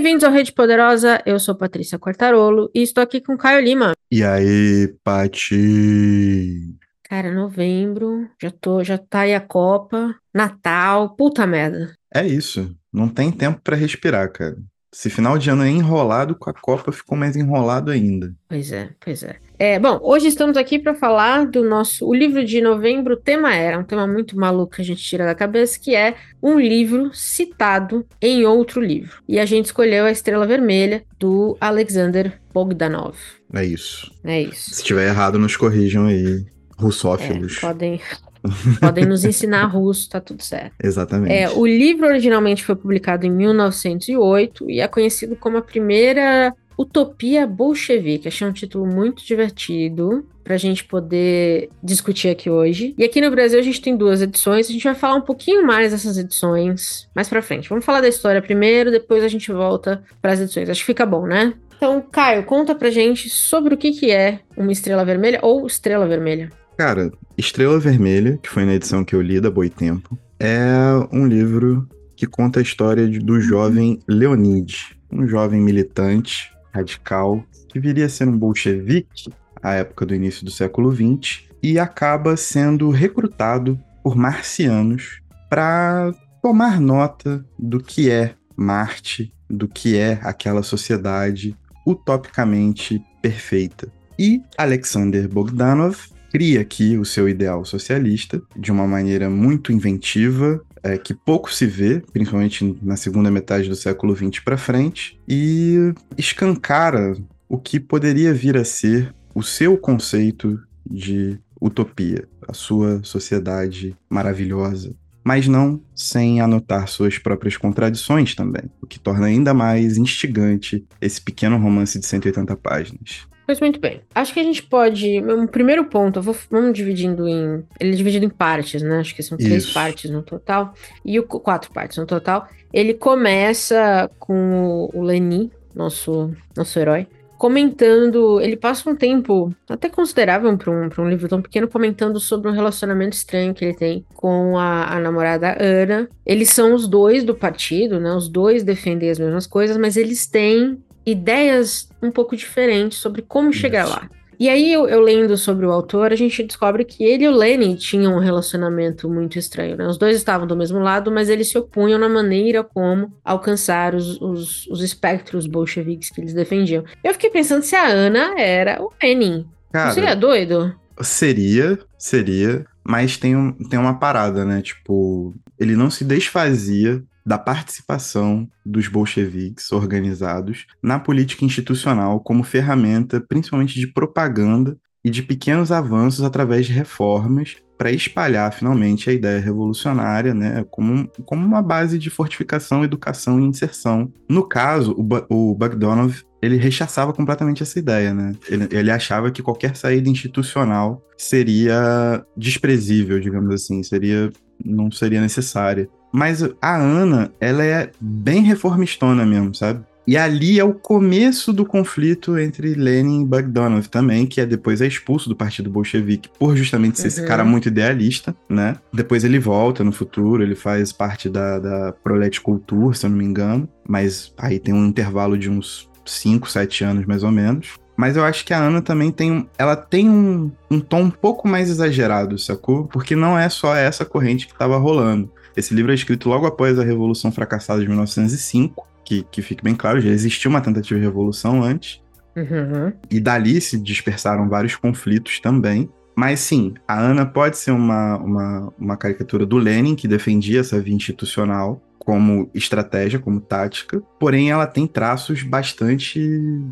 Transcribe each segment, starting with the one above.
Bem-vindos ao Rede Poderosa, eu sou Patrícia Quartarolo e estou aqui com Caio Lima. E aí, Pati? Cara, novembro, já tô, já tá aí a Copa, Natal, puta merda. É isso, não tem tempo pra respirar, cara. Se final de ano é enrolado, com a Copa ficou mais enrolado ainda. Pois é, pois é. É, bom, hoje estamos aqui para falar do nosso o livro de novembro, tema era um tema muito maluco que a gente tira da cabeça, que é um livro citado em outro livro. E a gente escolheu a Estrela Vermelha do Alexander Bogdanov. É isso. É isso. Se tiver errado, nos corrijam aí, russófilos. É, podem Podem nos ensinar russo, tá tudo certo. Exatamente. É, o livro originalmente foi publicado em 1908 e é conhecido como a primeira utopia bolchevique. Achei um título muito divertido para a gente poder discutir aqui hoje. E aqui no Brasil a gente tem duas edições. A gente vai falar um pouquinho mais dessas edições mais para frente. Vamos falar da história primeiro, depois a gente volta para as edições. Acho que fica bom, né? Então, Caio, conta pra gente sobre o que, que é uma estrela vermelha ou estrela vermelha. Cara, Estrela Vermelha, que foi na edição que eu li da Boitempo, é um livro que conta a história do jovem Leonid, um jovem militante, radical, que viria a ser um bolchevique à época do início do século XX e acaba sendo recrutado por marcianos para tomar nota do que é Marte, do que é aquela sociedade utopicamente perfeita. E Alexander Bogdanov cria aqui o seu ideal socialista de uma maneira muito inventiva, é, que pouco se vê, principalmente na segunda metade do século XX para frente, e escancara o que poderia vir a ser o seu conceito de utopia, a sua sociedade maravilhosa, mas não sem anotar suas próprias contradições também, o que torna ainda mais instigante esse pequeno romance de 180 páginas. Pois muito bem. Acho que a gente pode. Um primeiro ponto, vou, vamos dividindo em. Ele é dividido em partes, né? Acho que são três Isso. partes no total. E o, quatro partes no total. Ele começa com o, Lenin, nosso, nosso herói, comentando. Ele passa um tempo até considerável para um, um livro tão pequeno, comentando sobre um relacionamento estranho que ele tem com a, a, namorada Ana. Eles são os dois do partido, né? Os dois defendem as mesmas coisas, mas eles têm ideias um pouco diferentes sobre como chegar lá. E aí, eu, eu, lendo sobre o autor, a gente descobre que ele e o Lenin tinham um relacionamento muito estranho, né? Os dois estavam do mesmo lado, mas eles se opunham na maneira como alcançar os, os, os espectros bolcheviques que eles defendiam. Eu fiquei pensando se a Ana era o Lenin. Cara, Não seria doido? Seria, seria, mas tem, um, tem uma parada, né? Tipo, ele não se desfazia da participação dos bolcheviques organizados na política institucional como ferramenta principalmente de propaganda e de pequenos avanços através de reformas para espalhar finalmente a ideia revolucionária, né, como, como uma base de fortificação, educação e inserção. No caso, o, o Bogdanov ele rechaçava completamente essa ideia, né? Ele, ele, achava que qualquer saída institucional seria desprezível, digamos assim, seria não seria necessária. Mas a Ana, ela é bem reformistona mesmo, sabe? E ali é o começo do conflito entre Lenin e Bogdanov também, que é depois é expulso do Partido Bolchevique por justamente ser uhum. esse cara muito idealista, né? Depois ele volta no futuro, ele faz parte da, da Prolet Culture, se eu não me engano, mas aí tem um intervalo de uns 5, 7 anos mais ou menos. Mas eu acho que a Ana também tem. Ela tem um, um tom um pouco mais exagerado, sacou? Porque não é só essa corrente que estava rolando. Esse livro é escrito logo após a Revolução Fracassada de 1905, que, que fique bem claro, já existiu uma tentativa de revolução antes. Uhum. E dali se dispersaram vários conflitos também. Mas sim, a Ana pode ser uma, uma, uma caricatura do Lenin, que defendia essa via institucional como estratégia, como tática, porém ela tem traços bastante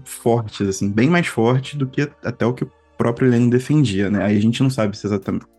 fortes, assim, bem mais fortes do que até o que o próprio Lenin defendia, né? Aí a gente não sabe se,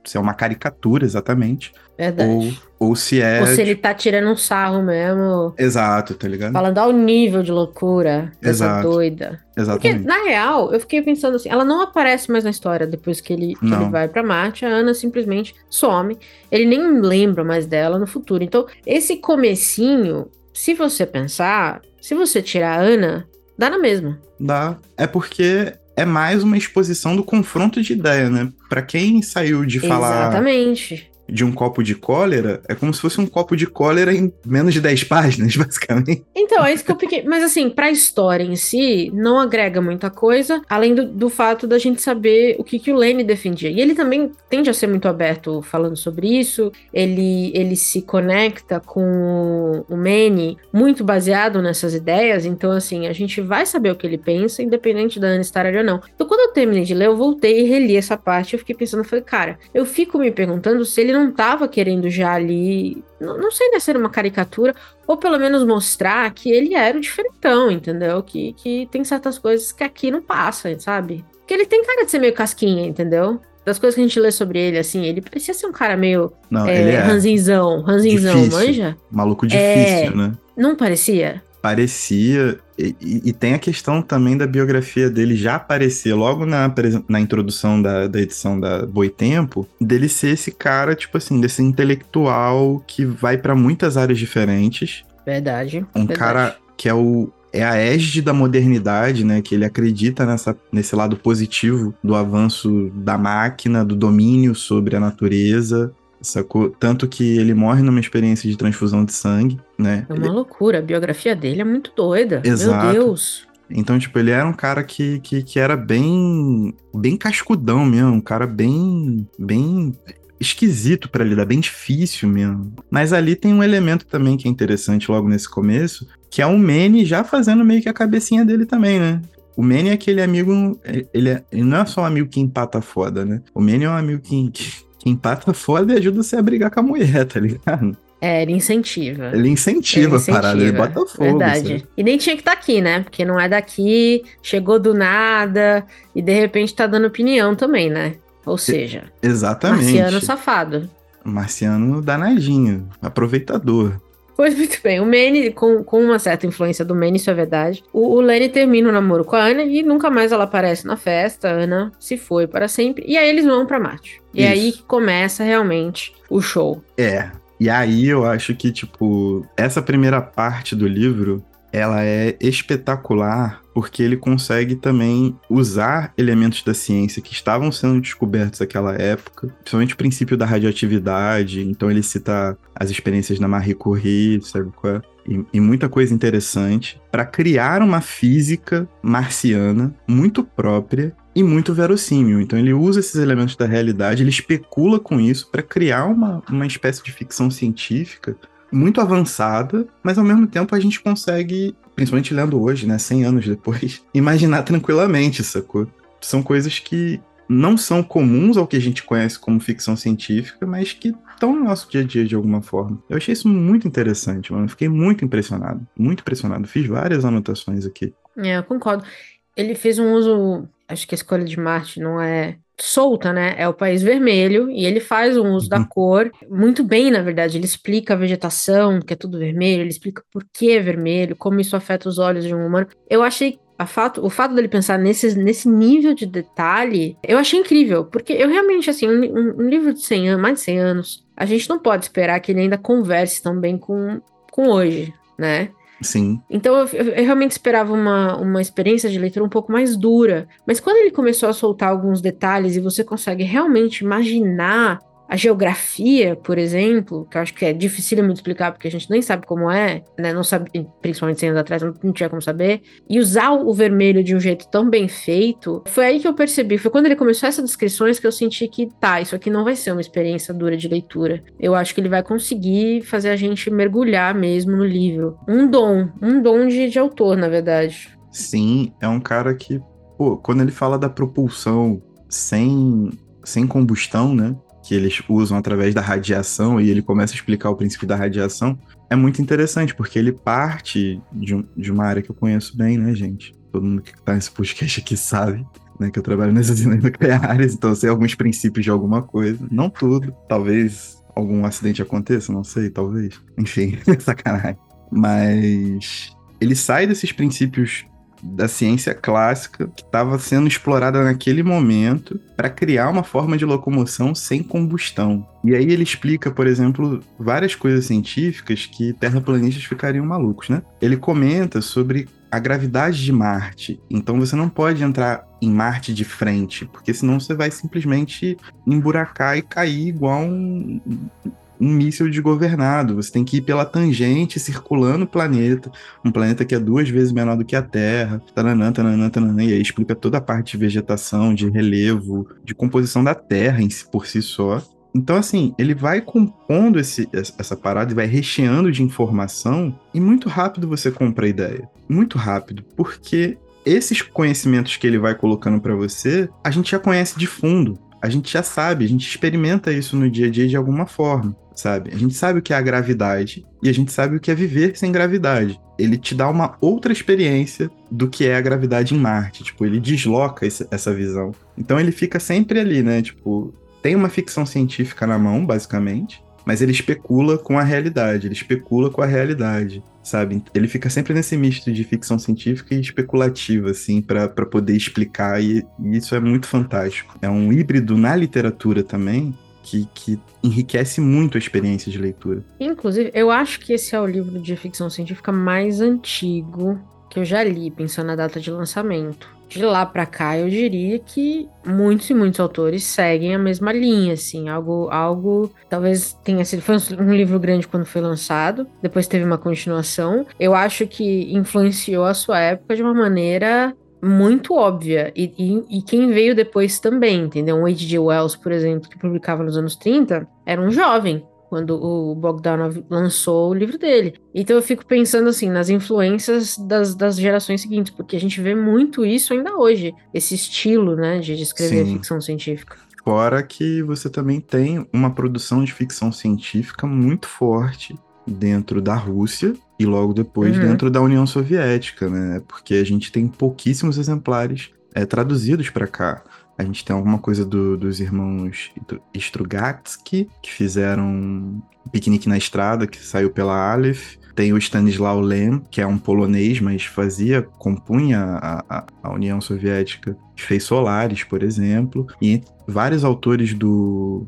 se é uma caricatura exatamente. Verdade. Ou, ou se é. Ou se ele tá tirando um sarro mesmo. Exato, tá ligado? Falando ao nível de loucura dessa doida. Exatamente. Porque, na real, eu fiquei pensando assim, ela não aparece mais na história depois que ele, que ele vai pra Marte, a Ana simplesmente some. Ele nem lembra mais dela no futuro. Então, esse comecinho, se você pensar, se você tirar a Ana, dá na mesma. Dá. É porque é mais uma exposição do confronto de ideia, né? Para quem saiu de falar. Exatamente. De um copo de cólera, é como se fosse um copo de cólera em menos de 10 páginas, basicamente. Então, é isso que eu fiquei. Mas assim, pra história em si, não agrega muita coisa, além do, do fato da gente saber o que, que o Lane defendia. E ele também tende a ser muito aberto falando sobre isso. Ele, ele se conecta com o Manny muito baseado nessas ideias. Então, assim, a gente vai saber o que ele pensa, independente da Anne estar ali ou não. Então, quando eu terminei de ler, eu voltei e reli essa parte. Eu fiquei pensando, falei, cara, eu fico me perguntando se ele não tava querendo já ali. Não, não sei se era uma caricatura, ou pelo menos mostrar que ele era o diferentão, entendeu? Que, que tem certas coisas que aqui não passa, sabe? Que ele tem cara de ser meio casquinha, entendeu? Das coisas que a gente lê sobre ele, assim, ele parecia ser um cara meio. Não, é, é. Ranzinzão, ranzinzão, Difícil. manja? Maluco difícil, É. né? Não parecia? Parecia. E, e- tem a questão também da biografia dele já aparecer logo na, na introdução da, da edição da Boitempo, dele ser esse cara, tipo assim, desse intelectual que vai pra muitas áreas diferentes. Verdade. Um verdade. cara que é o. É a égide da modernidade, né? Que ele acredita nessa, nesse lado positivo do avanço da máquina, do domínio sobre a natureza, sacou? Tanto que ele morre numa experiência de transfusão de sangue, né? É uma loucura. A biografia dele é muito doida. Exato. Meu Deus. Então, tipo, ele era um cara que, que, que era bem. bem cascudão mesmo, um cara bem. bem esquisito pra lidar, bem difícil mesmo. Mas ali tem um elemento também que é interessante logo nesse começo, que é o Manny já fazendo meio que a cabecinha dele também, né? O Manny é aquele amigo. Ele, é- ele não é só um amigo que empata foda, né? O Manny é um amigo que, que, que empata foda e ajuda você a brigar com a mulher, tá ligado? É, ele incentiva. Ele incentiva a parada, ele bota fogo. Verdade. sabe? E nem tinha que estar aqui, né? Porque não é daqui, chegou do nada e de repente tá dando opinião também, né? Ou seja, Exatamente. marciano safado. Marciano danadinho, aproveitador. Pois muito bem, o Manny, com, com uma certa influência do Manny, isso é verdade. O, o Lenny termina o namoro com a Ana e nunca mais ela aparece na festa. A Ana se foi para sempre. E aí eles vão pra Marte. E Isso. aí que começa realmente o show. É. E aí eu acho que, tipo, essa primeira parte do livro, ela é espetacular porque ele consegue também usar elementos da ciência que estavam sendo descobertos naquela época, principalmente o princípio da radioatividade. Então ele cita as experiências da Marie Curie, sabe qual é? E, e muita coisa interessante para criar uma física marciana muito própria e muito verossímil. Então ele usa esses elementos da realidade, ele especula com isso para criar uma, uma espécie de ficção científica muito avançada, mas ao mesmo tempo a gente consegue, principalmente lendo hoje, né, 100 anos depois, imaginar tranquilamente, sacou? São coisas que não são comuns ao que a gente conhece como ficção científica, mas que estão no nosso dia a dia de alguma forma. Eu achei isso muito interessante, mano. Fiquei muito impressionado, muito impressionado. Fiz várias anotações aqui. É, eu concordo. Ele fez um uso. Acho que a escolha de Marte não é solta, né? É o país vermelho e ele faz um uso da Uhum. cor muito bem, na verdade. Ele explica a vegetação, que é tudo vermelho, ele explica por que é vermelho, como isso afeta os olhos de um humano. Eu achei fato, o fato dele pensar nesse, nesse nível de detalhe, eu achei incrível, porque eu realmente, assim, um, um- um livro de 100 anos, mais de 100 anos, a gente não pode esperar que ele ainda converse tão bem com, com hoje, né? Sim, Então eu, eu- eu realmente esperava uma, uma experiência de leitura um pouco mais dura. Mas quando ele começou a soltar alguns detalhes e você consegue realmente imaginar a geografia, por exemplo, que eu acho que é dificílimo de explicar porque a gente nem sabe como é, né? Não sabe, principalmente 100 anos atrás, não, não tinha como saber. E usar o vermelho de um jeito tão bem feito, foi aí que eu percebi. Foi quando ele começou essas descrições que eu senti que, tá, isso aqui não vai ser uma experiência dura de leitura. Eu acho que ele vai conseguir fazer a gente mergulhar mesmo no livro. Um dom, um dom de, de autor, na verdade. sim, é um cara que, pô, quando ele fala da propulsão sem, sem combustão, né? Que eles usam através da radiação e ele começa a explicar o princípio da radiação, é muito interessante, porque ele parte de, um- de uma área que eu conheço bem, né, gente? Todo mundo que tá nesse podcast aqui sabe. Né, que eu trabalho nessas usinas nucleares, então eu sei alguns princípios de alguma coisa. Não tudo. Talvez algum acidente aconteça, não sei, talvez. Enfim, sacanagem. Mas ele sai desses princípios da ciência clássica que estava sendo explorada naquele momento para criar uma forma de locomoção sem combustão. E aí ele explica, por exemplo, várias coisas científicas que terraplanistas ficariam malucos, né? Ele comenta sobre a gravidade de Marte. Então você não pode entrar em Marte de frente, porque senão você vai simplesmente emburacar e cair igual um, um míssil desgovernado. Você tem que ir pela tangente, circulando o planeta, um planeta que é duas vezes menor do que a Terra, tananã, tananã, tananã, e aí explica toda a parte de vegetação, de relevo, de composição da Terra em si, por si só. Então, assim, ele vai compondo esse, essa parada e vai recheando de informação, e muito rápido você compra a ideia. Muito rápido, porque esses conhecimentos que ele vai colocando para você, a gente já conhece de fundo. A gente já sabe, a gente experimenta isso no dia a dia de alguma forma, sabe? A gente sabe o que é a gravidade e a gente sabe o que é viver sem gravidade. Ele te dá uma outra experiência do que é a gravidade em Marte. Tipo, ele desloca esse, essa visão. Então ele fica sempre ali, né? Tipo, tem uma ficção científica na mão, basicamente, mas ele especula com a realidade, ele especula com a realidade, sabe? Ele fica sempre nesse misto de ficção científica e especulativa, assim, para poder explicar, e, e, isso é muito fantástico. É um híbrido na literatura também. Que, que enriquece muito a experiência de leitura. Inclusive, eu acho que esse é o livro de ficção científica mais antigo que eu já li, pensando na data de lançamento de lá para cá, eu diria que muitos e muitos autores seguem a mesma linha, assim, algo, algo talvez tenha sido foi um livro grande quando foi lançado, depois teve uma continuação. Eu acho que influenciou a sua época de uma maneira muito óbvia. E, e, e, quem veio depois também, entendeu? Um H.G. Wells, por exemplo, que publicava nos anos 30, era um jovem quando o Bogdanov lançou o livro dele. Então eu fico pensando assim nas influências das, das gerações seguintes, porque a gente vê muito isso ainda hoje, esse estilo, né, de escrever Sim. ficção científica. Fora que você também tem uma produção de ficção científica muito forte dentro da Rússia e logo depois uhum. dentro da União Soviética, né? Porque a gente tem pouquíssimos exemplares é, traduzidos para cá. A gente tem alguma coisa do, dos irmãos Strugatsky, que fizeram Piquenique na Estrada, que saiu pela Aleph. Tem o Stanislau Lem, que é um polonês, mas fazia, compunha a, a, a União Soviética. Fez Solares, por exemplo. E vários autores do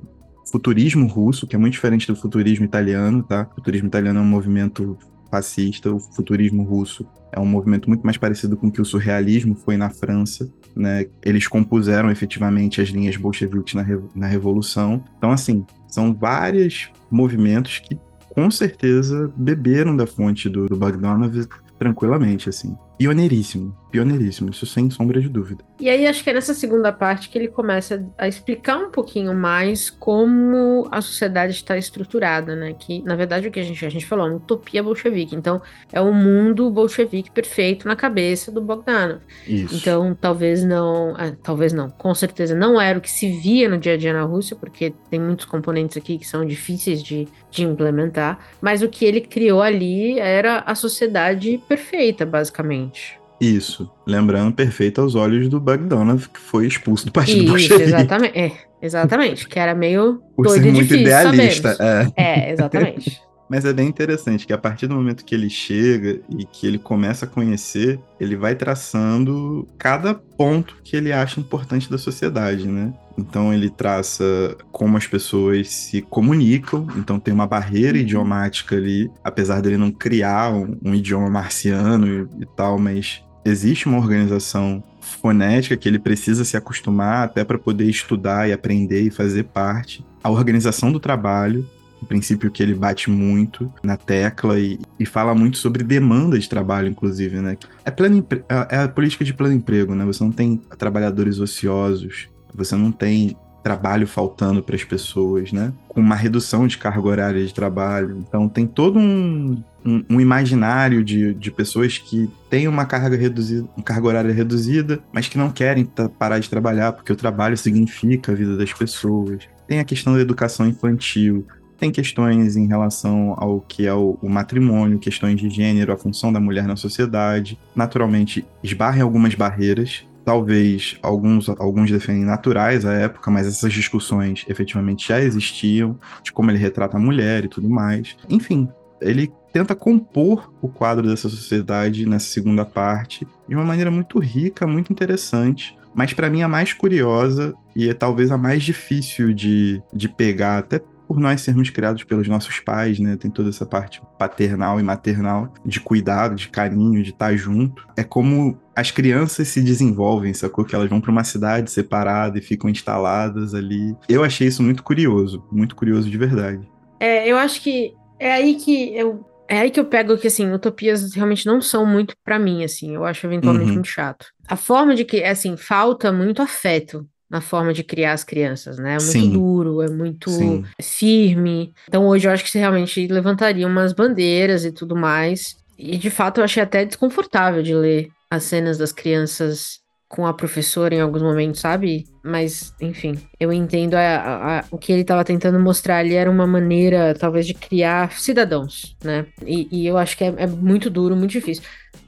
futurismo russo, que é muito diferente do futurismo italiano, tá? O futurismo italiano é um movimento fascista, o futurismo russo é um movimento muito mais parecido com o que o surrealismo foi na França, né? Eles compuseram efetivamente as linhas bolcheviques na, na Revolução. Então, assim, são vários movimentos que com certeza beberam da fonte do, do Bogdanov tranquilamente, assim. Pioneiríssimo, pioneiríssimo, isso sem sombra de dúvida. E aí acho que é nessa segunda parte que ele começa a explicar um pouquinho mais como a sociedade está estruturada, né? Que na verdade o que a gente, a gente falou, uma utopia bolchevique. Então é o um mundo bolchevique perfeito na cabeça do Bogdanov. Isso. Então talvez não, ah, talvez não, com certeza não era o que se via no dia a dia na Rússia, porque tem muitos componentes aqui que são difíceis de, de implementar. Mas o que ele criou ali era a sociedade perfeita, basicamente. Isso. Lembrando perfeito aos olhos do Bogdanov, que foi expulso do Partido Isso, Bolchevique. exatamente. É, exatamente. Que era meio Por ser muito idealista. É. é, exatamente. Mas é bem interessante que a partir do momento que ele chega e que ele começa a conhecer, ele vai traçando cada ponto que ele acha importante da sociedade, né? Então ele traça como as pessoas se comunicam, então tem uma barreira uhum. idiomática ali, apesar dele não criar um, um idioma marciano e, e tal, mas existe uma organização fonética que ele precisa se acostumar até para poder estudar e aprender e fazer parte. A organização do trabalho, um princípio que ele bate muito na tecla e, e fala muito sobre demanda de trabalho, inclusive, né? É, plano, é, é a política de plano emprego, né? Você não tem trabalhadores ociosos, você não tem trabalho faltando para as pessoas, né? Com uma redução de carga horária de trabalho. Então tem todo um, um, um, imaginário de, de pessoas que têm uma carga reduzida, uma carga horária reduzida, mas que não querem parar de trabalhar porque o trabalho significa a vida das pessoas. Tem a questão da educação infantil, tem questões em relação ao que é o, o, matrimônio, questões de gênero, a função da mulher na sociedade. Naturalmente, esbarra em algumas barreiras. Talvez alguns, alguns defendem naturais à época, mas essas discussões efetivamente já existiam, de como ele retrata a mulher e tudo mais. Enfim, ele tenta compor o quadro dessa sociedade nessa segunda parte de uma maneira muito rica, muito interessante. Mas para mim a mais curiosa e é talvez a mais difícil de, de pegar, até por nós sermos criados pelos nossos pais, né? Tem toda essa parte paternal e maternal de cuidado, de carinho, de estar junto. É como as crianças se desenvolvem, sacou? Que elas vão para uma cidade separada e ficam instaladas ali. Eu achei isso muito curioso, muito curioso de verdade. É, eu acho que é aí que eu é aí que eu pego que, assim, utopias realmente não são muito para mim, assim. Eu acho eventualmente uhum. muito chato. A forma de que, assim, falta muito afeto na forma de criar as crianças, né? É muito Sim. duro, é muito Sim. firme. Então hoje eu acho que você realmente levantaria umas bandeiras e tudo mais. E de fato eu achei até desconfortável de ler as cenas das crianças com a professora em alguns momentos, sabe? Mas, enfim, eu entendo a, a, a, o que ele estava tentando mostrar ali era uma maneira, talvez, de criar cidadãos, né? E, e eu acho que é, é, muito duro, muito difícil.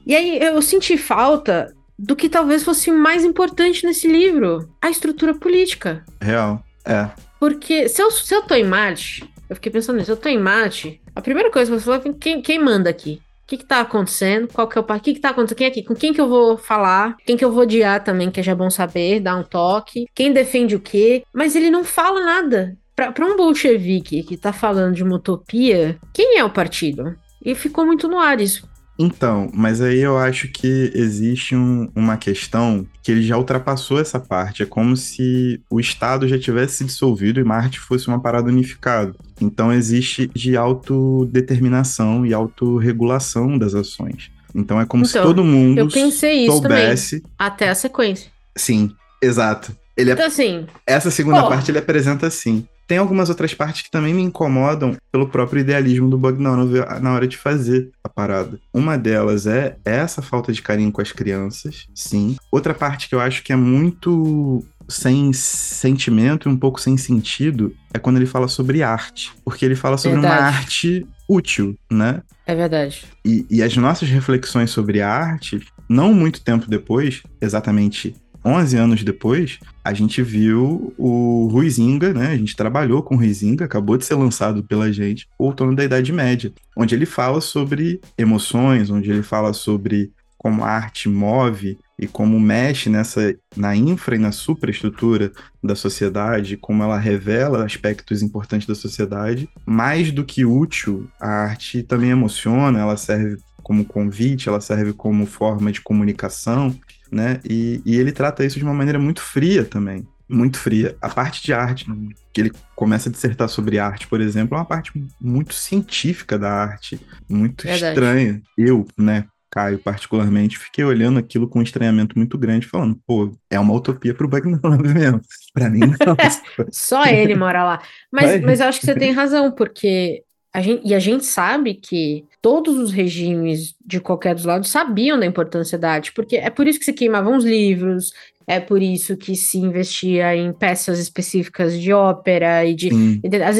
E aí eu senti falta do que talvez fosse mais importante nesse livro: a estrutura política. Real, é. Porque se eu, se eu tô em Marte, eu fiquei pensando nisso, eu tô em Marte, a primeira coisa que você falou é quem, quem manda aqui? O que, que tá acontecendo? Qual que é o O que, que tá acontecendo? Quem aqui? Com quem que eu vou falar? Quem que eu vou odiar também, que é já bom saber, dar um toque. Quem defende o quê? Mas ele não fala nada. Para um bolchevique que tá falando de uma utopia, quem é o partido? E ficou muito no ar isso. Então, mas aí eu acho que existe um, uma questão que ele já ultrapassou essa parte. É como se o Estado já tivesse se dissolvido e Marte fosse uma parada unificada. Então existe de autodeterminação e autorregulação das ações. Então é como então, se todo mundo eu pensei isso soubesse. Também, até a sequência. Sim, exato. Ele é... Então, assim. Essa segunda pô, parte ele apresenta assim. Tem algumas outras partes que também me incomodam pelo próprio idealismo do Bogdanov na hora de fazer a parada. Uma delas é essa falta de carinho com as crianças, sim. Outra parte que eu acho que é muito sem sentimento e um pouco sem sentido é quando ele fala sobre arte. Porque ele fala sobre verdade. uma arte útil, né? É verdade. E, e as nossas reflexões sobre a arte, não muito tempo depois, exatamente 11 anos depois, a gente viu o Ruizinga, né? A gente trabalhou com o Ruizinga, acabou de ser lançado pela gente, O Outono da Idade Média, onde ele fala sobre emoções, onde ele fala sobre como a arte move e como mexe nessa na infra e na superestrutura da sociedade, como ela revela aspectos importantes da sociedade, mais do que útil, a arte também emociona, ela serve como convite, ela serve como forma de comunicação, né? E, e ele trata isso de uma maneira muito fria também. Muito fria. A parte de arte, que ele começa a dissertar sobre arte, por exemplo, é uma parte muito científica da arte, muito Verdade. estranha. Eu, né, Caio, particularmente, fiquei olhando aquilo com um estranhamento muito grande, falando, pô, é uma utopia pro Bagnolo mesmo. Pra mim, não. Só ele mora lá. Mas, mas eu acho que você tem razão, porque a gente, e a gente sabe que todos os regimes de qualquer dos lados sabiam da importância da arte, porque é por isso que se queimavam os livros, é por isso que se investia em peças específicas de ópera e de.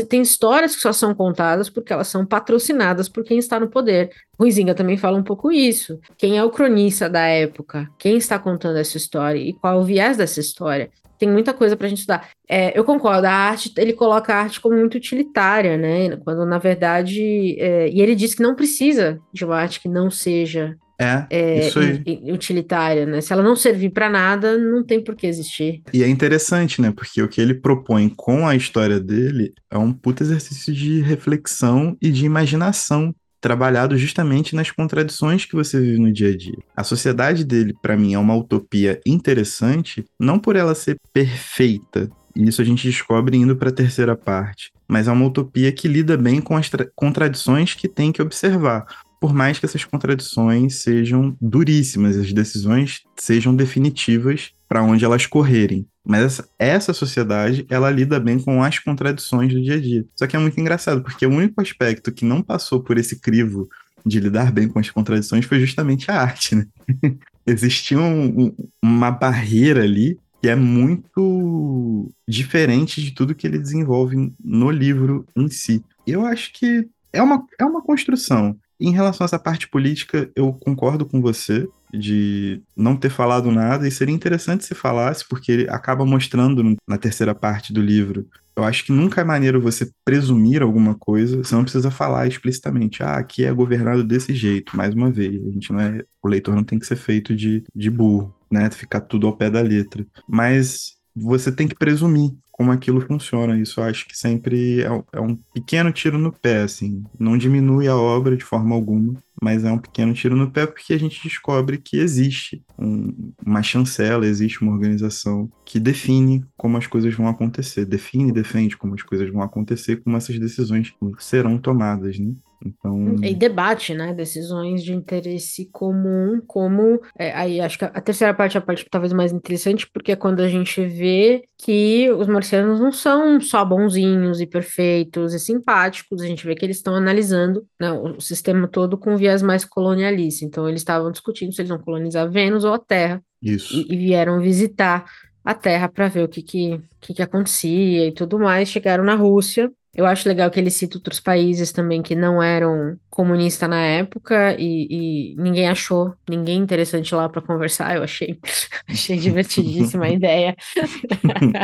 Tem histórias que só são contadas porque elas são patrocinadas por quem está no poder. Ruizinga também fala um pouco isso. Quem é o cronista da época? Quem está contando essa história? E qual o viés dessa história? Tem muita coisa para a gente estudar. É, eu concordo, a arte, ele coloca a arte como muito utilitária, né? Quando na verdade. É, e ele diz que não precisa de uma arte que não seja é, é isso aí. utilitária, né? Se ela não servir para nada, não tem por que existir. E é interessante, né? Porque o que ele propõe com a história dele é um puto exercício de reflexão e de imaginação trabalhado justamente nas contradições que você vive no dia a dia. A sociedade dele, para mim, é uma utopia interessante, não por ela ser perfeita, e isso a gente descobre indo para a terceira parte, mas é uma utopia que lida bem com as contradições que tem que observar. Por mais que essas contradições sejam duríssimas, as decisões sejam definitivas para onde elas correrem. Mas essa, sociedade, ela lida bem com as contradições do dia a dia. Só que é muito engraçado, porque o único aspecto que não passou por esse crivo de lidar bem com as contradições foi justamente a arte, né? Existia um, um, uma barreira ali que é muito diferente de tudo que ele desenvolve no livro em si. Eu acho que é uma, é uma construção. Em relação a essa parte política, eu concordo com você de não ter falado nada, e seria interessante se falasse, porque ele acaba mostrando na terceira parte do livro. Eu acho que nunca é maneiro você presumir alguma coisa, você não precisa falar explicitamente, ah, aqui é governado desse jeito, mais uma vez. A gente não é. O leitor não tem que ser feito de, de burro, né? Ficar tudo ao pé da letra. Mas você tem que presumir como aquilo funciona. Isso acho que sempre é, é, um pequeno tiro no pé, assim. Não diminui a obra de forma alguma, mas é um pequeno tiro no pé porque a gente descobre que existe um, uma chancela, existe uma organização que define como as coisas vão acontecer, define e defende como as coisas vão acontecer, como essas decisões serão tomadas, né? Então... E debate, né? Decisões de interesse comum, como. É, aí acho que a terceira parte é a parte talvez mais interessante, porque é quando a gente vê que os marcianos não são só bonzinhos e perfeitos e simpáticos, a gente vê que eles estão analisando né, o sistema todo com viés mais colonialista. Então, eles estavam discutindo se eles vão colonizar Vênus ou a Terra. Isso. E, e vieram visitar a Terra para ver o que, que, que, que acontecia e tudo mais. Chegaram na Rússia eu acho legal que ele cita outros países também que não eram comunistas na época e, e ninguém achou ninguém interessante lá para conversar. Eu achei, achei divertidíssima a ideia.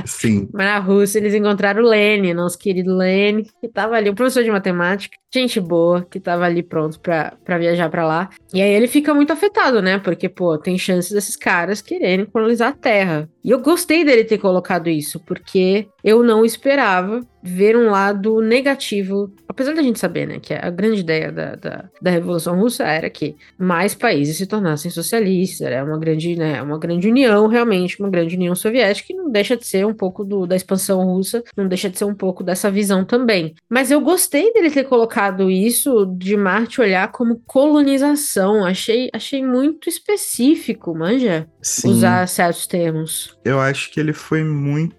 Sim. Mas na Rússia eles encontraram o Lene, nosso querido Lene, que estava ali, um professor de matemática, gente boa, que estava ali pronto para viajar para lá. E aí ele fica muito afetado, né? Porque, pô, tem chances desses caras quererem colonizar a Terra. E eu gostei dele ter colocado isso, porque eu não esperava ver um lado negativo, apesar da gente saber, né, que a grande ideia da, da, da Revolução Russa era que mais países se tornassem socialistas, era uma grande, né, uma grande união, realmente, uma grande união soviética, e não deixa de ser um pouco do, da expansão russa, não deixa de ser um pouco dessa visão também. Mas eu gostei dele ter colocado isso, de Marte olhar como colonização, achei, achei muito específico, manja, Sim. usar certos termos. Eu acho que ele foi muito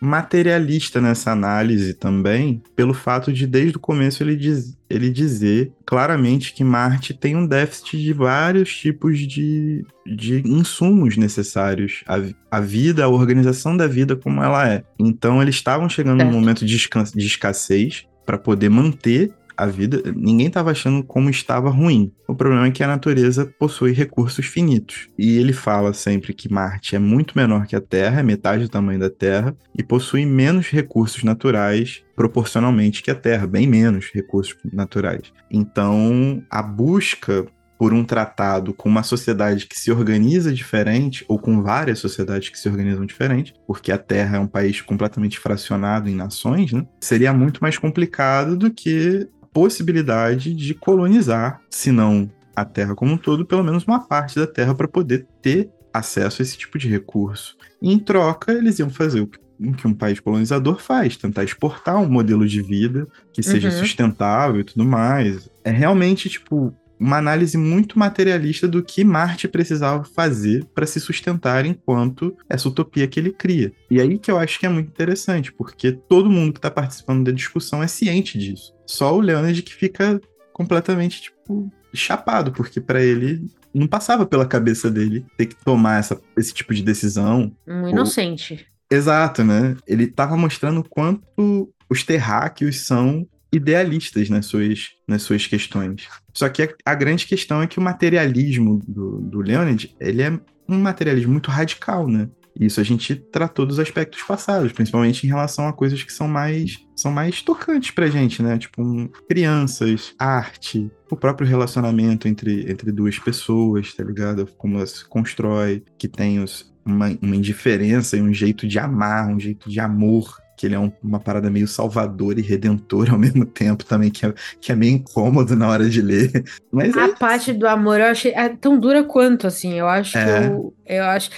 materialista nessa análise também, pelo fato de desde o começo ele, diz, ele dizer claramente que Marte tem um déficit de vários tipos de, de insumos necessários à, à vida, à organização da vida como ela é. Então eles estavam chegando certo. num momento de, de escassez para poder manter a vida, ninguém estava achando como estava ruim. O problema é que a natureza possui recursos finitos. E ele fala sempre que Marte é muito menor que a Terra, é metade do tamanho da Terra, e possui menos recursos naturais proporcionalmente que a Terra, bem menos recursos naturais. Então, a busca por um tratado com uma sociedade que se organiza diferente, ou com várias sociedades que se organizam diferente, porque a Terra é um país completamente fracionado em nações, né? seria muito mais complicado do que possibilidade de colonizar, se não a Terra como um todo, pelo menos uma parte da Terra para poder ter acesso a esse tipo de recurso. E, em troca, eles iam fazer o que um país colonizador faz, tentar exportar um modelo de vida que seja uhum. sustentável e tudo mais. É realmente, tipo, uma análise muito materialista do que Marte precisava fazer para se sustentar enquanto essa utopia que ele cria. E aí que eu acho que é muito interessante, porque todo mundo que está participando da discussão é ciente disso. Só o Leonard que fica completamente, tipo, chapado, porque para ele não passava pela cabeça dele ter que tomar essa, esse tipo de decisão. Um inocente. Ou... Exato, né? Ele estava mostrando quanto os terráqueos são idealistas nas suas, nas suas questões. Só que a, a grande questão é que o materialismo do, do Leonid, ele é um materialismo muito radical, né? Isso a gente tratou dos aspectos passados, principalmente em relação a coisas que são mais são mais tocantes pra gente, né? Tipo, um, crianças, arte, o próprio relacionamento entre, entre duas pessoas, tá ligado? Como ela se constrói, que tem os, uma, uma indiferença e um jeito de amar, um jeito de amor que ele é um, uma parada meio salvador e redentor ao mesmo tempo também, que é, que é meio incômodo na hora de ler. Mas a é... parte do amor eu achei é tão dura quanto, assim, eu acho é. eu, eu acho...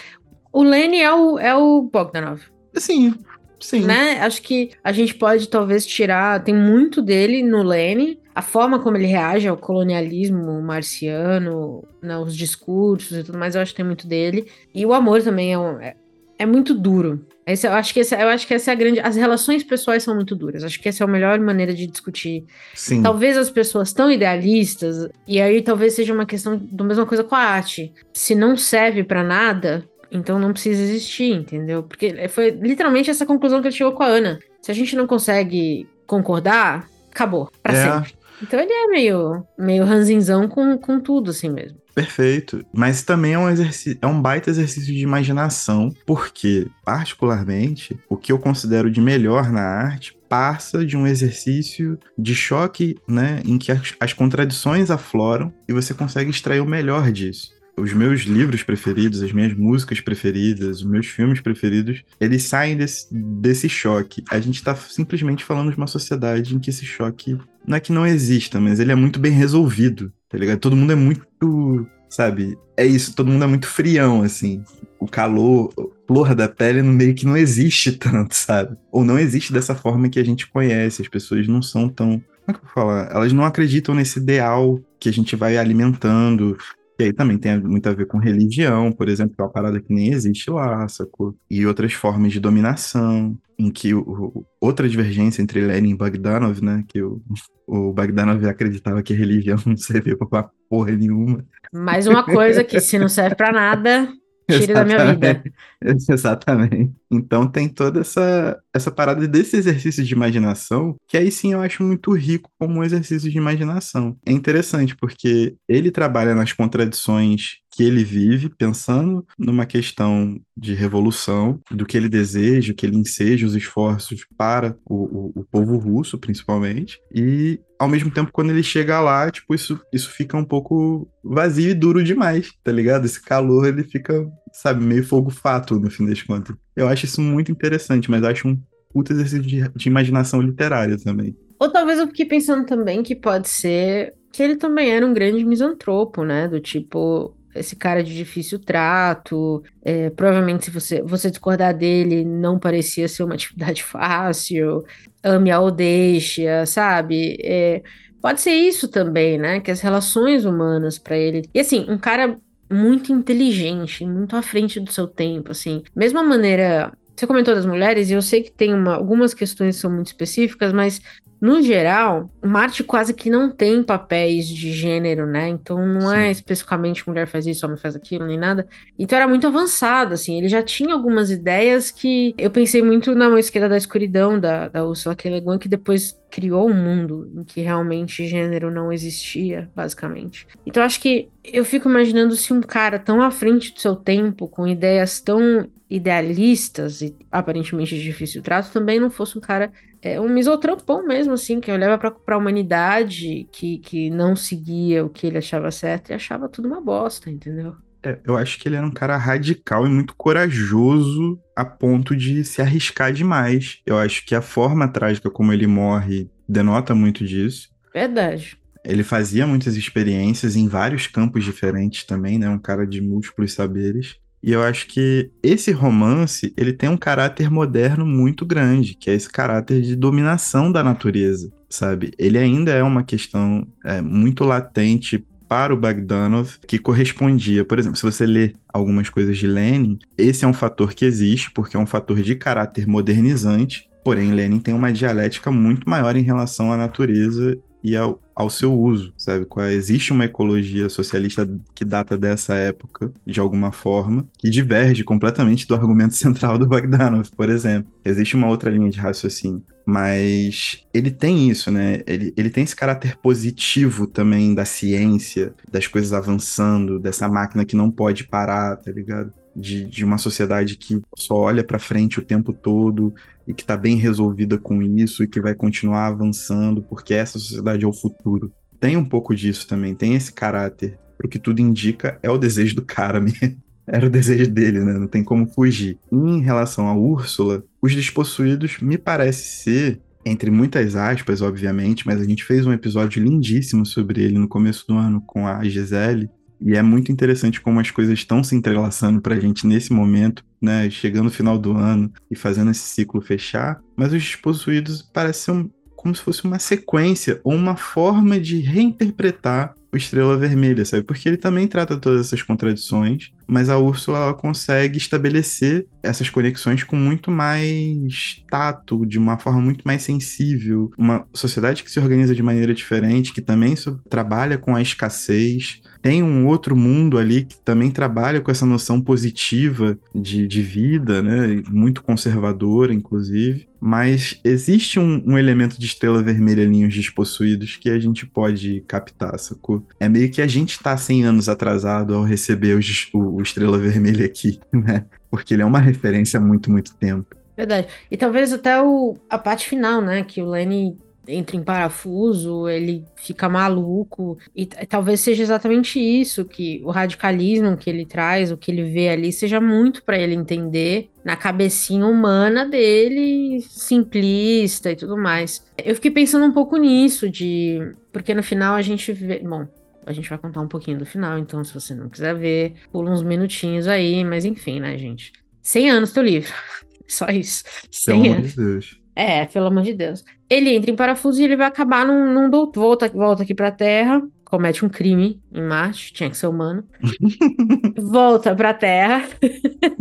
O Lenny é o, é o Bogdanov. Sim, sim. Né? Acho que a gente pode talvez tirar, tem muito dele no Lenny, a forma como ele reage ao colonialismo marciano, né, os discursos e tudo mais, eu acho que tem muito dele. E o amor também é, um, é, é muito duro. Esse, eu, acho que esse, eu acho que essa é a grande. As relações pessoais são muito duras. Acho que essa é a melhor maneira de discutir. Sim. Talvez as pessoas tão idealistas, e aí talvez seja uma questão da mesma coisa com a arte. Se não serve para nada, então não precisa existir, entendeu? Porque foi literalmente essa conclusão que ele chegou com a Ana. Se a gente não consegue concordar, acabou, para é. sempre. Então ele é meio, meio ranzinzão com, com tudo, assim mesmo. Perfeito. Mas também é um exercício, é um baita exercício de imaginação, porque, particularmente, o que eu considero de melhor na arte passa de um exercício de choque, né, em que as, as contradições afloram e você consegue extrair o melhor disso. Os meus livros preferidos, as minhas músicas preferidas, os meus filmes preferidos, eles saem desse, desse choque. A gente tá simplesmente falando de uma sociedade em que esse choque não é que não exista, mas ele é muito bem resolvido, tá ligado? Todo mundo é muito, sabe? É isso, todo mundo é muito frião, assim. O calor, flor da pele meio que não existe tanto, sabe? Ou não existe dessa forma que a gente conhece. As pessoas não são tão. Como é que eu vou falar? Elas não acreditam nesse ideal que a gente vai alimentando, e aí também tem muito a ver com religião, por exemplo, que é uma parada que nem existe lá, sacou? E outras formas de dominação, em que o, o, outra divergência entre Lenin e Bogdanov, né? Que o, o Bogdanov acreditava que religião não servia pra porra nenhuma. Mais uma coisa que se não serve para nada, Tire da minha vida. Exatamente. Então tem toda essa, essa parada desse exercício de imaginação, que aí sim eu acho muito rico como um exercício de imaginação. É interessante, porque ele trabalha nas contradições que ele vive, pensando numa questão de revolução, do que ele deseja, que ele enseja os esforços para o, o, o povo russo, principalmente, e ao mesmo tempo, quando ele chega lá, tipo, isso, isso fica um pouco vazio e duro demais, tá ligado? Esse calor, ele fica, sabe, meio fogo-fato, no fim das contas. Eu acho isso muito interessante, mas acho um puto exercício de, de imaginação literária também. Ou talvez eu fiquei pensando também que pode ser que ele também era um grande misantropo, né? Do tipo, esse cara de difícil trato. É, provavelmente, se você, você discordar dele, não parecia ser uma atividade fácil. Ame-a ou deixe sabe? É, pode ser isso também, né? Que as relações humanas para ele. E assim, um cara muito inteligente, muito à frente do seu tempo, assim. Mesma maneira. Você comentou das mulheres, e eu sei que tem uma, algumas questões que são muito específicas, mas no geral, Marte quase que não tem papéis de gênero, né? Então não é Sim. é especificamente mulher faz isso, homem faz aquilo, nem nada. Então era muito avançado, assim. Ele já tinha algumas ideias que eu pensei muito na mão esquerda da escuridão da, da Ursula K. Le Guin, que depois criou um mundo em que realmente gênero não existia, basicamente. Então acho que eu fico imaginando se um cara tão à frente do seu tempo, com ideias tão idealistas e aparentemente de difícil trato, também não fosse um cara é um misotrampão mesmo, assim, que olhava pra, pra humanidade, que, que não seguia o que ele achava certo e achava tudo uma bosta, entendeu? É, eu acho que ele era um cara radical e muito corajoso a ponto de se arriscar demais. Eu acho que a forma trágica como ele morre denota muito disso. Verdade. Ele fazia muitas experiências em vários campos diferentes também, né? Um cara de múltiplos saberes. E eu acho que esse romance, ele tem um caráter moderno muito grande, que é esse caráter de dominação da natureza, sabe? Ele ainda é uma questão é, muito latente para o Bagdanov, que correspondia, por exemplo, se você ler algumas coisas de Lenin, esse é um fator que existe, porque é um fator de caráter modernizante, porém Lenin tem uma dialética muito maior em relação à natureza e ao, ao seu uso, sabe? Existe uma ecologia socialista que data dessa época, de alguma forma, que diverge completamente do argumento central do Bogdanov, por exemplo. Existe uma outra linha de raciocínio. Mas ele tem isso, né? Ele, ele tem esse caráter positivo também da ciência, das coisas avançando, dessa máquina que não pode parar, tá ligado? De, de uma sociedade que só olha para frente o tempo todo e que está bem resolvida com isso e que vai continuar avançando, porque essa sociedade é o futuro. Tem um pouco disso também, tem esse caráter. O que tudo indica é o desejo do cara mesmo. Era o desejo dele, né? Não tem como fugir. Em relação a Úrsula, os despossuídos me parece ser, entre muitas aspas, obviamente, mas a gente fez um episódio lindíssimo sobre ele no começo do ano com a Gisele. E é muito interessante como as coisas estão se entrelaçando pra gente nesse momento, né? Chegando no final do ano e fazendo esse ciclo fechar. Mas os despossuídos parecem como se fosse uma sequência ou uma forma de reinterpretar o Estrela Vermelha, sabe? Porque ele também trata todas essas contradições, mas a Úrsula consegue estabelecer essas conexões com muito mais tato, de uma forma muito mais sensível. Uma sociedade que se organiza de maneira diferente, que também trabalha com a escassez, tem um outro mundo ali que também trabalha com essa noção positiva de, de vida, né? Muito conservadora, inclusive. Mas existe um, um elemento de estrela vermelha ali, os despossuídos, que a gente pode captar, sacou? É meio que a gente tá 100 anos atrasado ao receber os, o, o Estrela Vermelha aqui, né? Porque ele é uma referência há muito, muito tempo. Verdade. E talvez até o, a parte final, né? Que o Lenny entra em parafuso, ele fica maluco. E talvez seja exatamente isso que o radicalismo que ele traz, o que ele vê ali, seja muito para ele entender na cabecinha humana dele, simplista e tudo mais. Eu fiquei pensando um pouco nisso, de. Porque no final a gente vê. Bom, a gente vai contar um pouquinho do final, então se você não quiser ver, pula uns minutinhos aí, mas enfim, né, gente? 100 anos teu livro. Só isso. 100 Pelo anos. amor de Deus. É, pelo amor de Deus. Ele entra em parafuso e ele vai acabar num, num doutor, volta, volta aqui pra Terra, comete um crime em Marte, tinha que ser humano. volta pra Terra,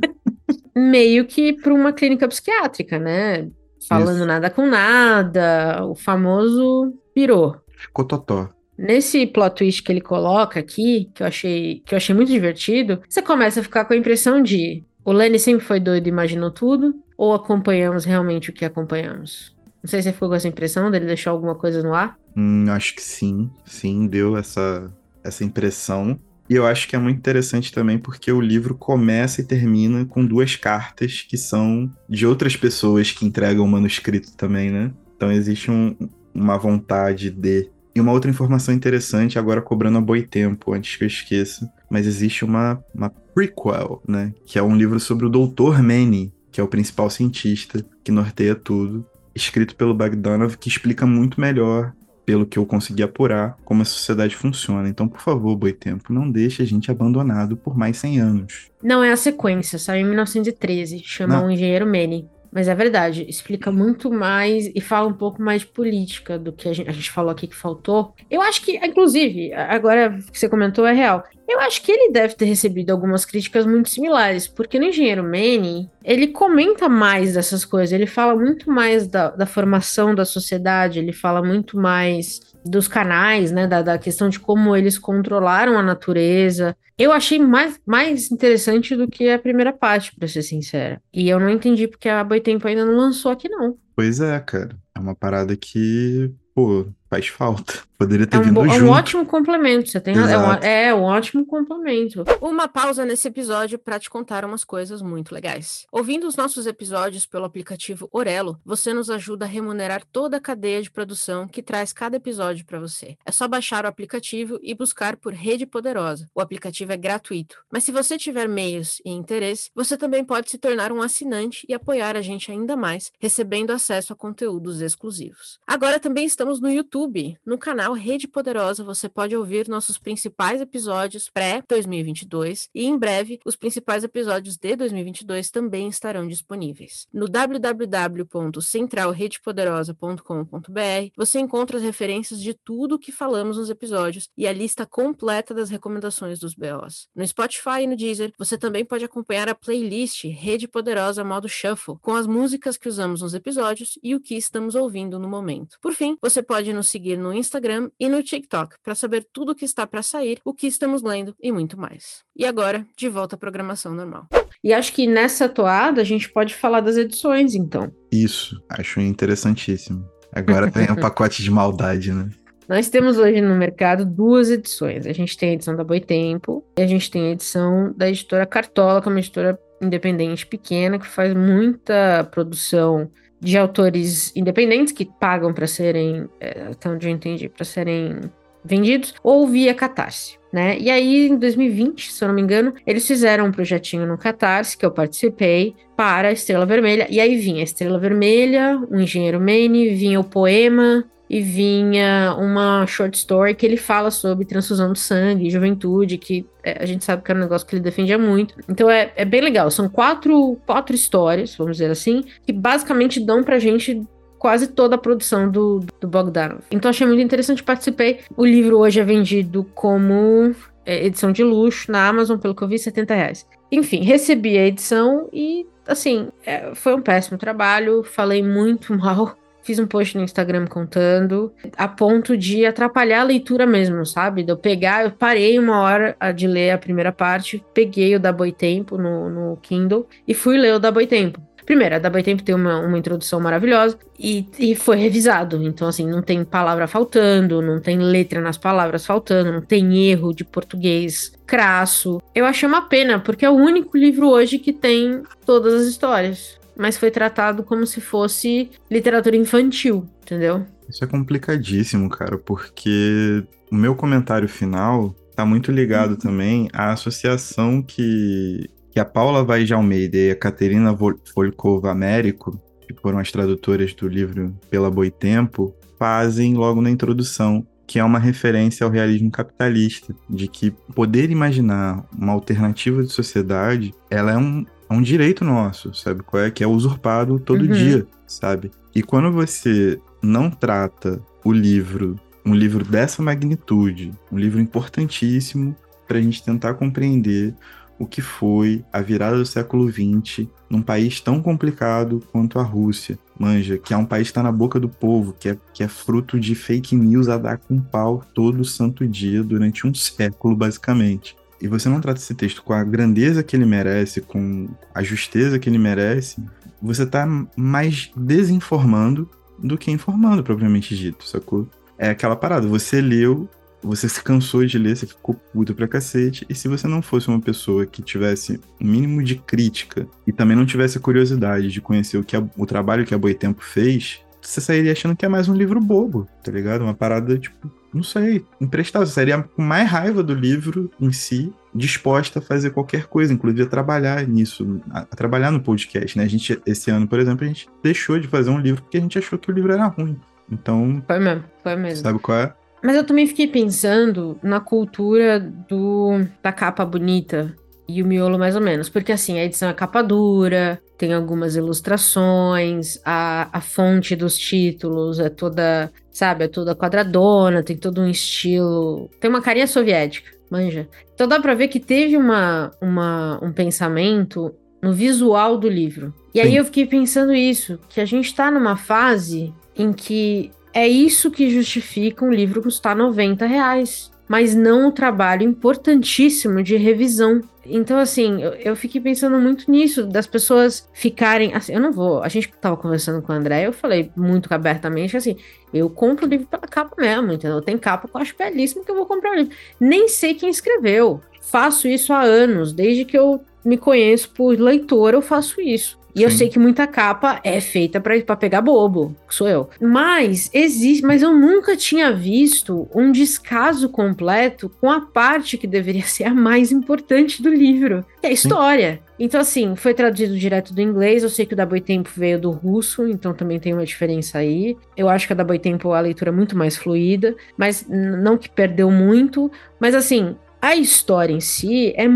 meio que pra uma clínica psiquiátrica, né? Falando Isso. nada com nada, o famoso pirou. Ficou totó. Nesse plot twist que ele coloca aqui, que eu achei, que eu achei muito divertido, você começa a ficar com a impressão de o Lenny sempre foi doido e imaginou tudo, ou acompanhamos realmente o que acompanhamos? Não sei se você ficou com essa impressão dele deixar alguma coisa no ar. Hum, acho que sim, sim, deu essa, essa impressão. E eu acho que é muito interessante também porque o livro começa e termina com duas cartas que são de outras pessoas que entregam o manuscrito também, né? Então existe um- uma vontade de. E uma outra informação interessante, agora cobrando a boi tempo, antes que eu esqueça, mas existe uma, uma prequel, né? Que é um livro sobre o Dr. Manny, que é o principal cientista que norteia tudo, escrito pelo Bogdanov, que explica muito melhor pelo que eu consegui apurar, como a sociedade funciona. Então, por favor, Boitempo, não deixe a gente abandonado por mais 100 anos. Não é a sequência, saiu em 1913, chama Não. o Engenheiro Manny. Mas é verdade, explica muito mais e fala um pouco mais de política do que a gente, a gente falou aqui que faltou. Eu acho que, inclusive, agora que você comentou é real. Eu acho que ele deve ter recebido algumas críticas muito similares, porque no Engenheiro Manny, ele comenta mais dessas coisas, ele fala muito mais da, da formação da sociedade, ele fala muito mais dos canais, né, da, da questão de como eles controlaram a natureza. Eu achei mais, mais interessante do que a primeira parte, pra ser sincera. E eu não entendi porque a Boitempo ainda não lançou aqui, não. Pois é, cara. É uma parada que, pô, faz falta. Poderia ter É um, vindo bo- é um junto. ótimo complemento, você tem razão. É um, Exato. é um ótimo complemento. Uma pausa nesse episódio para te contar umas coisas muito legais. Ouvindo os nossos episódios pelo aplicativo Orelo, você nos ajuda a remunerar toda a cadeia de produção que traz cada episódio para você. É só baixar o aplicativo e buscar por Rede Poderosa. O aplicativo é gratuito. Mas se você tiver meios e interesse, você também pode se tornar um assinante e apoiar a gente ainda mais, recebendo acesso a conteúdos exclusivos. Agora também estamos no YouTube. No canal Rede Poderosa você pode ouvir nossos principais episódios pré-2022 e em breve os principais episódios de 2022 também estarão disponíveis. No www.centralredepoderosa.com.br você encontra as referências de tudo o que falamos nos episódios e a lista completa das recomendações dos BOs. No Spotify e no Deezer você também pode acompanhar a playlist Rede Poderosa Modo Shuffle com as músicas que usamos nos episódios e o que estamos ouvindo no momento. Por fim, você pode nos seguir no Instagram e no TikTok para saber tudo o que está para sair, o que estamos lendo e muito mais. E agora, de volta à programação normal. E acho que nessa toada a gente pode falar das edições, então. Isso, acho interessantíssimo. Agora tem um pacote de maldade, né? Nós temos hoje no mercado duas edições. A gente tem a edição da Boitempo e a gente tem a edição da editora Cartola, que é uma editora independente pequena que faz muita produção de autores independentes que pagam para serem, é, até onde eu entendi, para serem vendidos, ou via Catarse, né? E aí, em 2020, se eu não me engano, eles fizeram um projetinho no Catarse, que eu participei, para a Estrela Vermelha, e aí vinha a Estrela Vermelha, o Engenheiro Manny, vinha o poema, e vinha uma short story que ele fala sobre transfusão de sangue, juventude, que é, a gente sabe que era um negócio que ele defendia muito. Então é, é bem legal. São quatro, quatro histórias, vamos dizer assim, que basicamente dão pra gente quase toda a produção do, do Bogdanov. Então achei muito interessante, participei. O livro hoje é vendido como é, edição de luxo na Amazon, pelo que eu vi, 70 reais. Enfim, recebi a edição e, assim, é, foi um péssimo trabalho. Falei muito mal Fiz um post no Instagram contando, a ponto de atrapalhar a leitura mesmo, sabe? De eu pegar, eu parei uma hora de ler a primeira parte, peguei o da Boitempo no, no Kindle e fui ler o da Boitempo. Primeiro, a da Boitempo tem uma, uma introdução maravilhosa e, e foi revisado. Então, assim, não tem palavra faltando, não tem letra nas palavras faltando, não tem erro de português crasso. Eu achei uma pena, porque é o único livro hoje que tem todas as histórias. mas foi tratado como se fosse literatura infantil, entendeu? Isso é complicadíssimo, cara, porque o meu comentário final tá muito ligado uhum. também à associação que, que a Paula Vaz de Almeida e a Caterina Volkova Américo, que foram as tradutoras do livro Pela Boitempo, fazem logo na introdução, que é uma referência ao realismo capitalista, de que poder imaginar uma alternativa de sociedade, ela é um, é um direito nosso, sabe qual é? Que é usurpado todo uhum. dia, sabe? E quando você não trata o livro, um livro dessa magnitude, um livro importantíssimo para a gente tentar compreender o que foi a virada do século XX num país tão complicado quanto a Rússia, manja, que é um país que está na boca do povo, que é, que é fruto de fake news a dar com pau todo santo dia durante um século, basicamente. E você não trata esse texto com a grandeza que ele merece, com a justeza que ele merece, você está mais desinformando do que informando, propriamente dito, sacou? É aquela parada, você leu você se cansou de ler, você ficou puto pra cacete. E se você não fosse uma pessoa que tivesse o um mínimo de crítica e também não tivesse a curiosidade de conhecer o, que a, o trabalho que a Boitempo fez, você sairia achando que é mais um livro bobo, tá ligado? Uma parada, tipo, não sei, emprestado. Você sairia com mais raiva do livro em si, disposta a fazer qualquer coisa, inclusive a trabalhar nisso, a, a, trabalhar no podcast, né? A gente, esse ano, por exemplo, a gente deixou de fazer um livro porque a gente achou que o livro era ruim. Então. Foi mesmo, foi mesmo. Sabe qual é? Mas eu também fiquei pensando na cultura do da capa bonita e o miolo mais ou menos, porque assim, a edição é capa dura, tem algumas ilustrações, a, a fonte dos títulos é toda, sabe, é toda quadradona, tem todo um estilo, tem uma carinha soviética, manja. Então dá pra ver que teve uma, uma, um pensamento no visual do livro. E Sim. aí eu fiquei pensando isso, que a gente tá numa fase em que é isso que justifica um livro custar 90 reais, mas não o trabalho importantíssimo de revisão. Então, assim, eu, eu, fiquei pensando muito nisso, das pessoas ficarem. Assim, eu não vou. A gente tava conversando com o André, eu falei muito abertamente assim: eu compro o livro pela capa mesmo, entendeu? Tem capa que eu acho belíssimo que eu vou comprar o livro. Nem sei quem escreveu. Faço isso há anos, desde que eu me conheço por leitor, eu faço isso. E Sim. eu sei que muita capa é feita para pegar bobo, sou eu. Mas existe, mas eu nunca tinha visto um descaso completo com a parte que deveria ser a mais importante do livro, que é a história. Sim. Então, assim, foi traduzido direto do inglês. Eu sei que o da Boitempo veio do russo, então também tem uma diferença aí. Eu acho que a da Boitempo a leitura é muito mais fluida, mas não que perdeu muito. Mas, assim, a história em si é,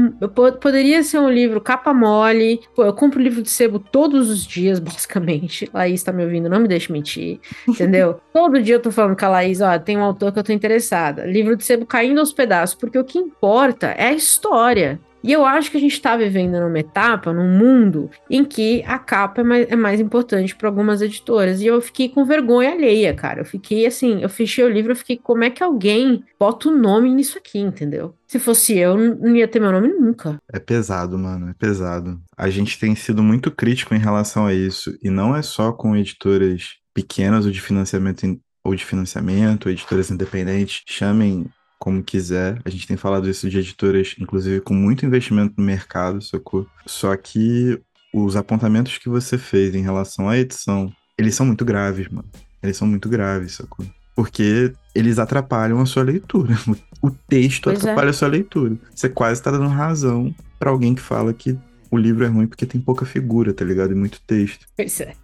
poderia ser um livro capa mole. Pô, eu compro livro de sebo todos os dias, basicamente. Laís tá me ouvindo, não me deixe mentir. Entendeu? Todo dia eu tô falando com a Laís, ó, tem um autor que eu tô interessada. Livro de sebo caindo aos pedaços, porque o que importa é a história. E eu acho que a gente está vivendo numa etapa, num mundo, em que a capa é mais, é mais importante para algumas editoras. E eu fiquei com vergonha alheia, cara. Eu fiquei assim, eu fechei o livro, eu fiquei, como é que alguém bota o nome nisso aqui, entendeu? Se fosse eu, não ia ter meu nome nunca. É pesado, mano, é pesado. A gente tem sido muito crítico em relação a isso. E não é só com editoras pequenas ou de financiamento ou de financiamento, editoras independentes, chamem como quiser. A gente tem falado isso de editoras, inclusive, com muito investimento no mercado, sacou? Só que os apontamentos que você fez em relação à edição, eles são muito graves, mano. Eles são muito graves, sacou? Porque eles atrapalham a sua leitura. O texto pois é. atrapalha é. a sua leitura. Você quase está dando razão para alguém que fala que o livro é ruim porque tem pouca figura, tá ligado? E muito texto. Pois é.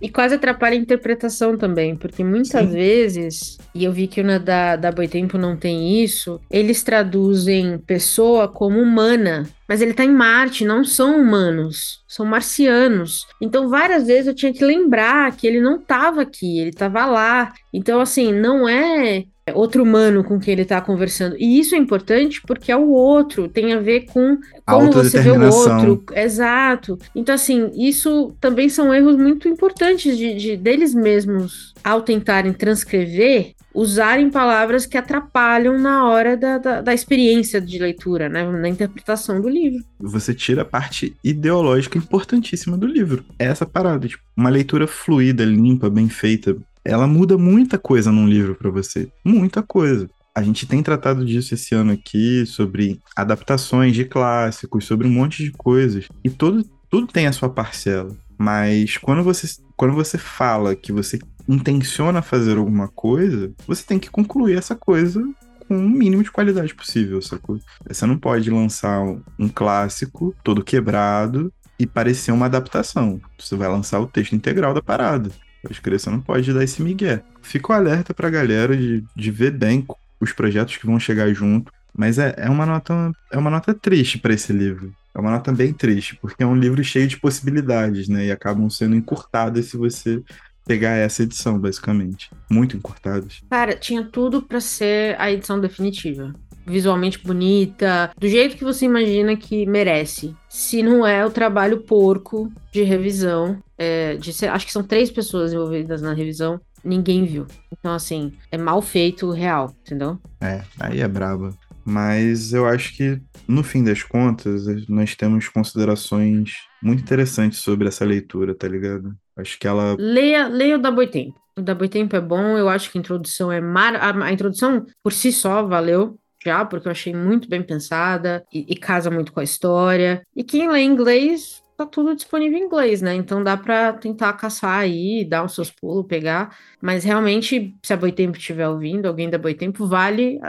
E quase atrapalha a interpretação também, porque muitas Sim. vezes, e eu vi que o da, da Boitempo não tem isso, eles traduzem pessoa como humana. Mas ele tá em Marte, não são humanos, são marcianos. Então, várias vezes eu tinha que lembrar que ele não estava aqui, ele estava lá. Então, assim, não é outro humano com quem ele está conversando. E isso é importante porque é o outro, tem a ver com como você vê o outro. Exato. Então, assim, isso também são erros muito importantes de, de deles mesmos, ao tentarem transcrever, usarem palavras que atrapalham na hora da, da, da, experiência de leitura, né? Na interpretação do livro. Você tira a parte ideológica importantíssima do livro. É essa parada, tipo, uma leitura fluida, limpa, bem feita, ela muda muita coisa num livro para você. Muita coisa. A gente tem tratado disso esse ano aqui, sobre adaptações de clássicos, sobre um monte de coisas. E todo, tudo tem a sua parcela. Mas quando você, quando você fala que você intenciona fazer alguma coisa, você tem que concluir essa coisa com o mínimo de qualidade possível, sacou? Você não pode lançar um clássico todo quebrado e parecer uma adaptação. Você vai lançar o texto integral da parada. Pode crer, você não pode dar esse migué. Fico alerta pra galera de, de ver bem os projetos que vão chegar junto. Mas é, é uma nota é uma nota triste para esse livro. É uma nota bem triste, porque é um livro cheio de possibilidades, né? E acabam sendo encurtadas se você pegar essa edição, basicamente. Muito encurtadas. Cara, tinha tudo para ser a edição definitiva. Visualmente bonita, do jeito que você imagina que merece. Se não é o trabalho porco de revisão, é, de ser, acho que são três pessoas envolvidas na revisão, ninguém viu. Então, assim, é mal feito real, entendeu? É, aí é braba. Mas eu acho que, no fim das contas, nós temos considerações muito interessantes sobre essa leitura, tá ligado? Acho que ela. Leia, leia o da Boitempo. O da Boitempo é bom, eu acho que a introdução é mar... a, a introdução por si só valeu já, porque eu achei muito bem pensada e, e, casa muito com a história. E quem lê inglês, tá tudo disponível em inglês, né? Então dá para tentar caçar aí, dar os seus pulos, pegar. Mas realmente, se a Boitempo estiver ouvindo, alguém da Boitempo, vale.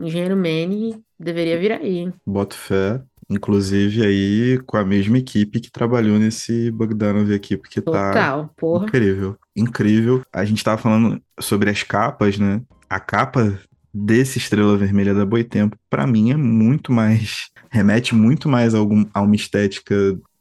Engenheiro Manny deveria vir aí, hein? Boto fé. Inclusive aí com a mesma equipe que trabalhou nesse Bogdanov aqui, porque tá Total, tá porra. incrível. Incrível. A gente tava falando sobre as capas, né? A capa desse Estrela Vermelha da Boitempo, para mim é muito mais remete muito mais a, algum, a uma estética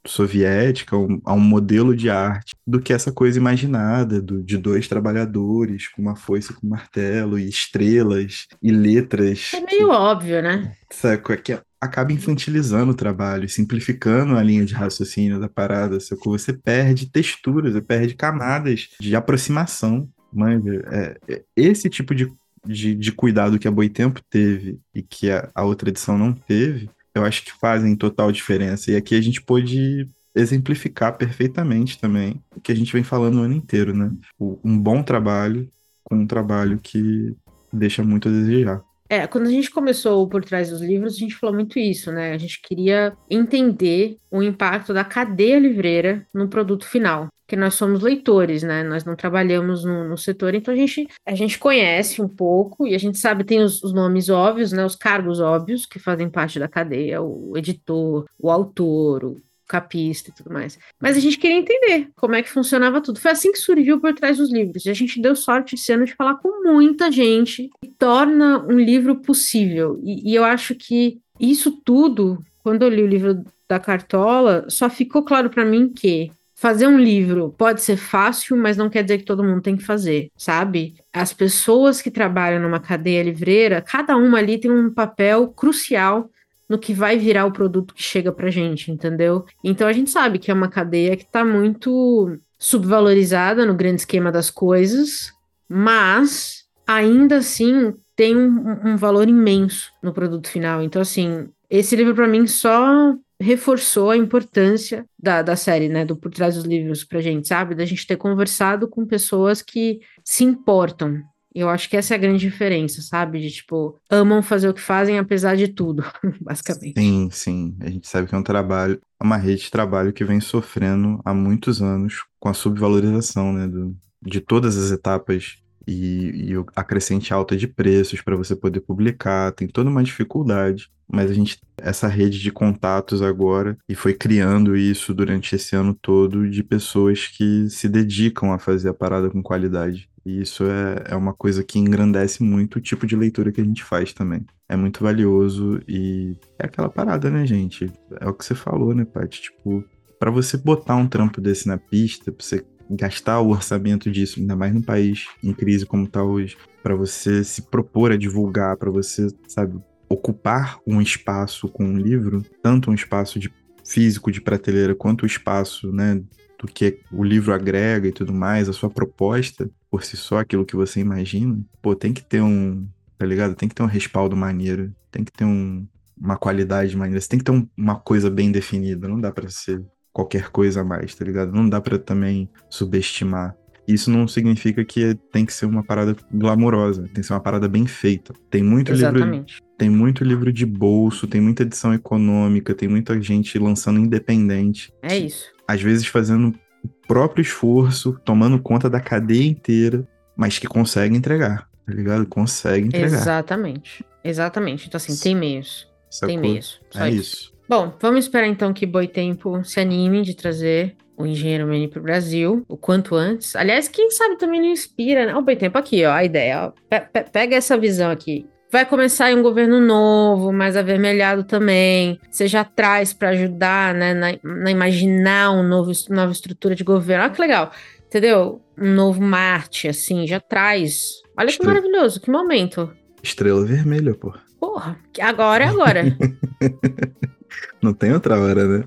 soviética, um, a um modelo de arte, do que essa coisa imaginada do, de dois trabalhadores com uma foice com um martelo e estrelas e letras. É meio que, óbvio, né? Saco, é que acaba infantilizando o trabalho, simplificando a linha de raciocínio da parada, sacou? Você perde texturas, você perde camadas de aproximação. Manja, é, é, esse tipo de, de, de, cuidado que a Boitempo teve e que a, a outra edição não teve, eu acho que fazem total diferença. E aqui a gente pôde exemplificar perfeitamente também o que a gente vem falando o ano inteiro, né? Um bom trabalho com um trabalho que deixa muito a desejar. É, quando a gente começou por trás dos livros, a gente falou muito isso, né? A gente queria entender o impacto da cadeia livreira no produto final. Que nós somos leitores, né? Nós não trabalhamos no, no setor, então a gente, a gente conhece um pouco e a gente sabe, tem os, os nomes óbvios, né? Os cargos óbvios que fazem parte da cadeia, o editor, o autor, o capista e tudo mais. Mas a gente queria entender como é que funcionava tudo. Foi assim que surgiu por trás dos livros. E a gente deu sorte esse ano de falar com muita gente e torna um livro possível. E, e eu acho que isso tudo, quando eu li o livro da Cartola, só ficou claro para mim que fazer um livro pode ser fácil, mas não quer dizer que todo mundo tem que fazer, sabe? As pessoas que trabalham numa cadeia livreira, cada uma ali tem um papel crucial no que vai virar o produto que chega pra gente, entendeu? Então a gente sabe que é uma cadeia que tá muito subvalorizada no grande esquema das coisas, mas ainda assim tem um, um valor imenso no produto final. Então, assim, esse livro para mim só reforçou a importância da, da série, né, do Por Trás dos Livros pra gente, sabe? Da gente ter conversado com pessoas que se importam eu acho que essa é a grande diferença, sabe? De tipo, amam fazer o que fazem apesar de tudo, basicamente. Sim, sim. A gente sabe que é um trabalho, é uma rede de trabalho que vem sofrendo há muitos anos com a subvalorização, né? Do, de todas as etapas e, e a crescente alta de preços para você poder publicar, tem toda uma dificuldade. Mas a gente, essa rede de contatos agora, e foi criando isso durante esse ano todo, de pessoas que se dedicam a fazer a parada com qualidade. E isso é, é uma coisa que engrandece muito o tipo de leitura que a gente faz também. É muito valioso e é aquela parada, né, gente? É o que você falou, né, Paty? Tipo, para você botar um trampo desse na pista, pra você gastar o orçamento disso, ainda mais num país em crise como tá hoje, para você se propor a divulgar, para você, sabe, ocupar um espaço com um livro, tanto um espaço de físico de prateleira quanto o espaço, né, do que o livro agrega e tudo mais, a sua proposta por si só, aquilo que você imagina, pô, tem que ter um, tá ligado? Tem que ter um respaldo maneiro, tem que ter um, uma qualidade maneira, você tem que ter um, uma coisa bem definida, não dá para ser qualquer coisa a mais, tá ligado? Não dá para também subestimar. Isso não significa que tem que ser uma parada glamourosa, tem que ser uma parada bem feita. Tem muito Exatamente. livro Tem muito livro de bolso, tem muita edição econômica, tem muita gente lançando independente. É isso. Às vezes fazendo o próprio esforço, tomando conta da cadeia inteira, mas que consegue entregar, tá ligado? Consegue entregar. Exatamente. Exatamente. Então, assim, tem meios. Sacou? Tem meios. Só é isso. isso. Bom, vamos esperar então que Boitempo se anime de trazer o engenheiro Mani para o Brasil o quanto antes. Aliás, quem sabe também não inspira, né? O Boitempo aqui, ó, a ideia. Ó. Pe pe pega essa visão aqui. Vai começar em um governo novo, mais avermelhado também. Você já traz para ajudar, né, na, na, imaginar um novo, nova estrutura de governo. Olha que legal, entendeu? Um novo Marte, assim, já traz. Olha que maravilhoso, que momento. Estrela vermelha, pô. Porra, agora é agora. Não tem outra hora, né?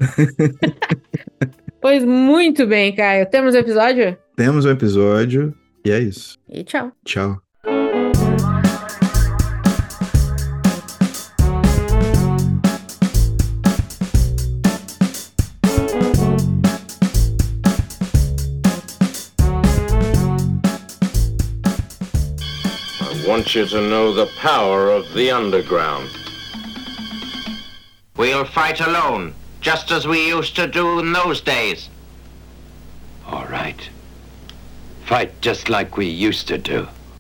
pois muito bem, Caio. Temos um episódio? Temos um episódio e é isso. E tchau. Tchau. I want you to know the power of the underground. We'll fight alone, just as we used to do in those days. All right. Fight just like we used to do.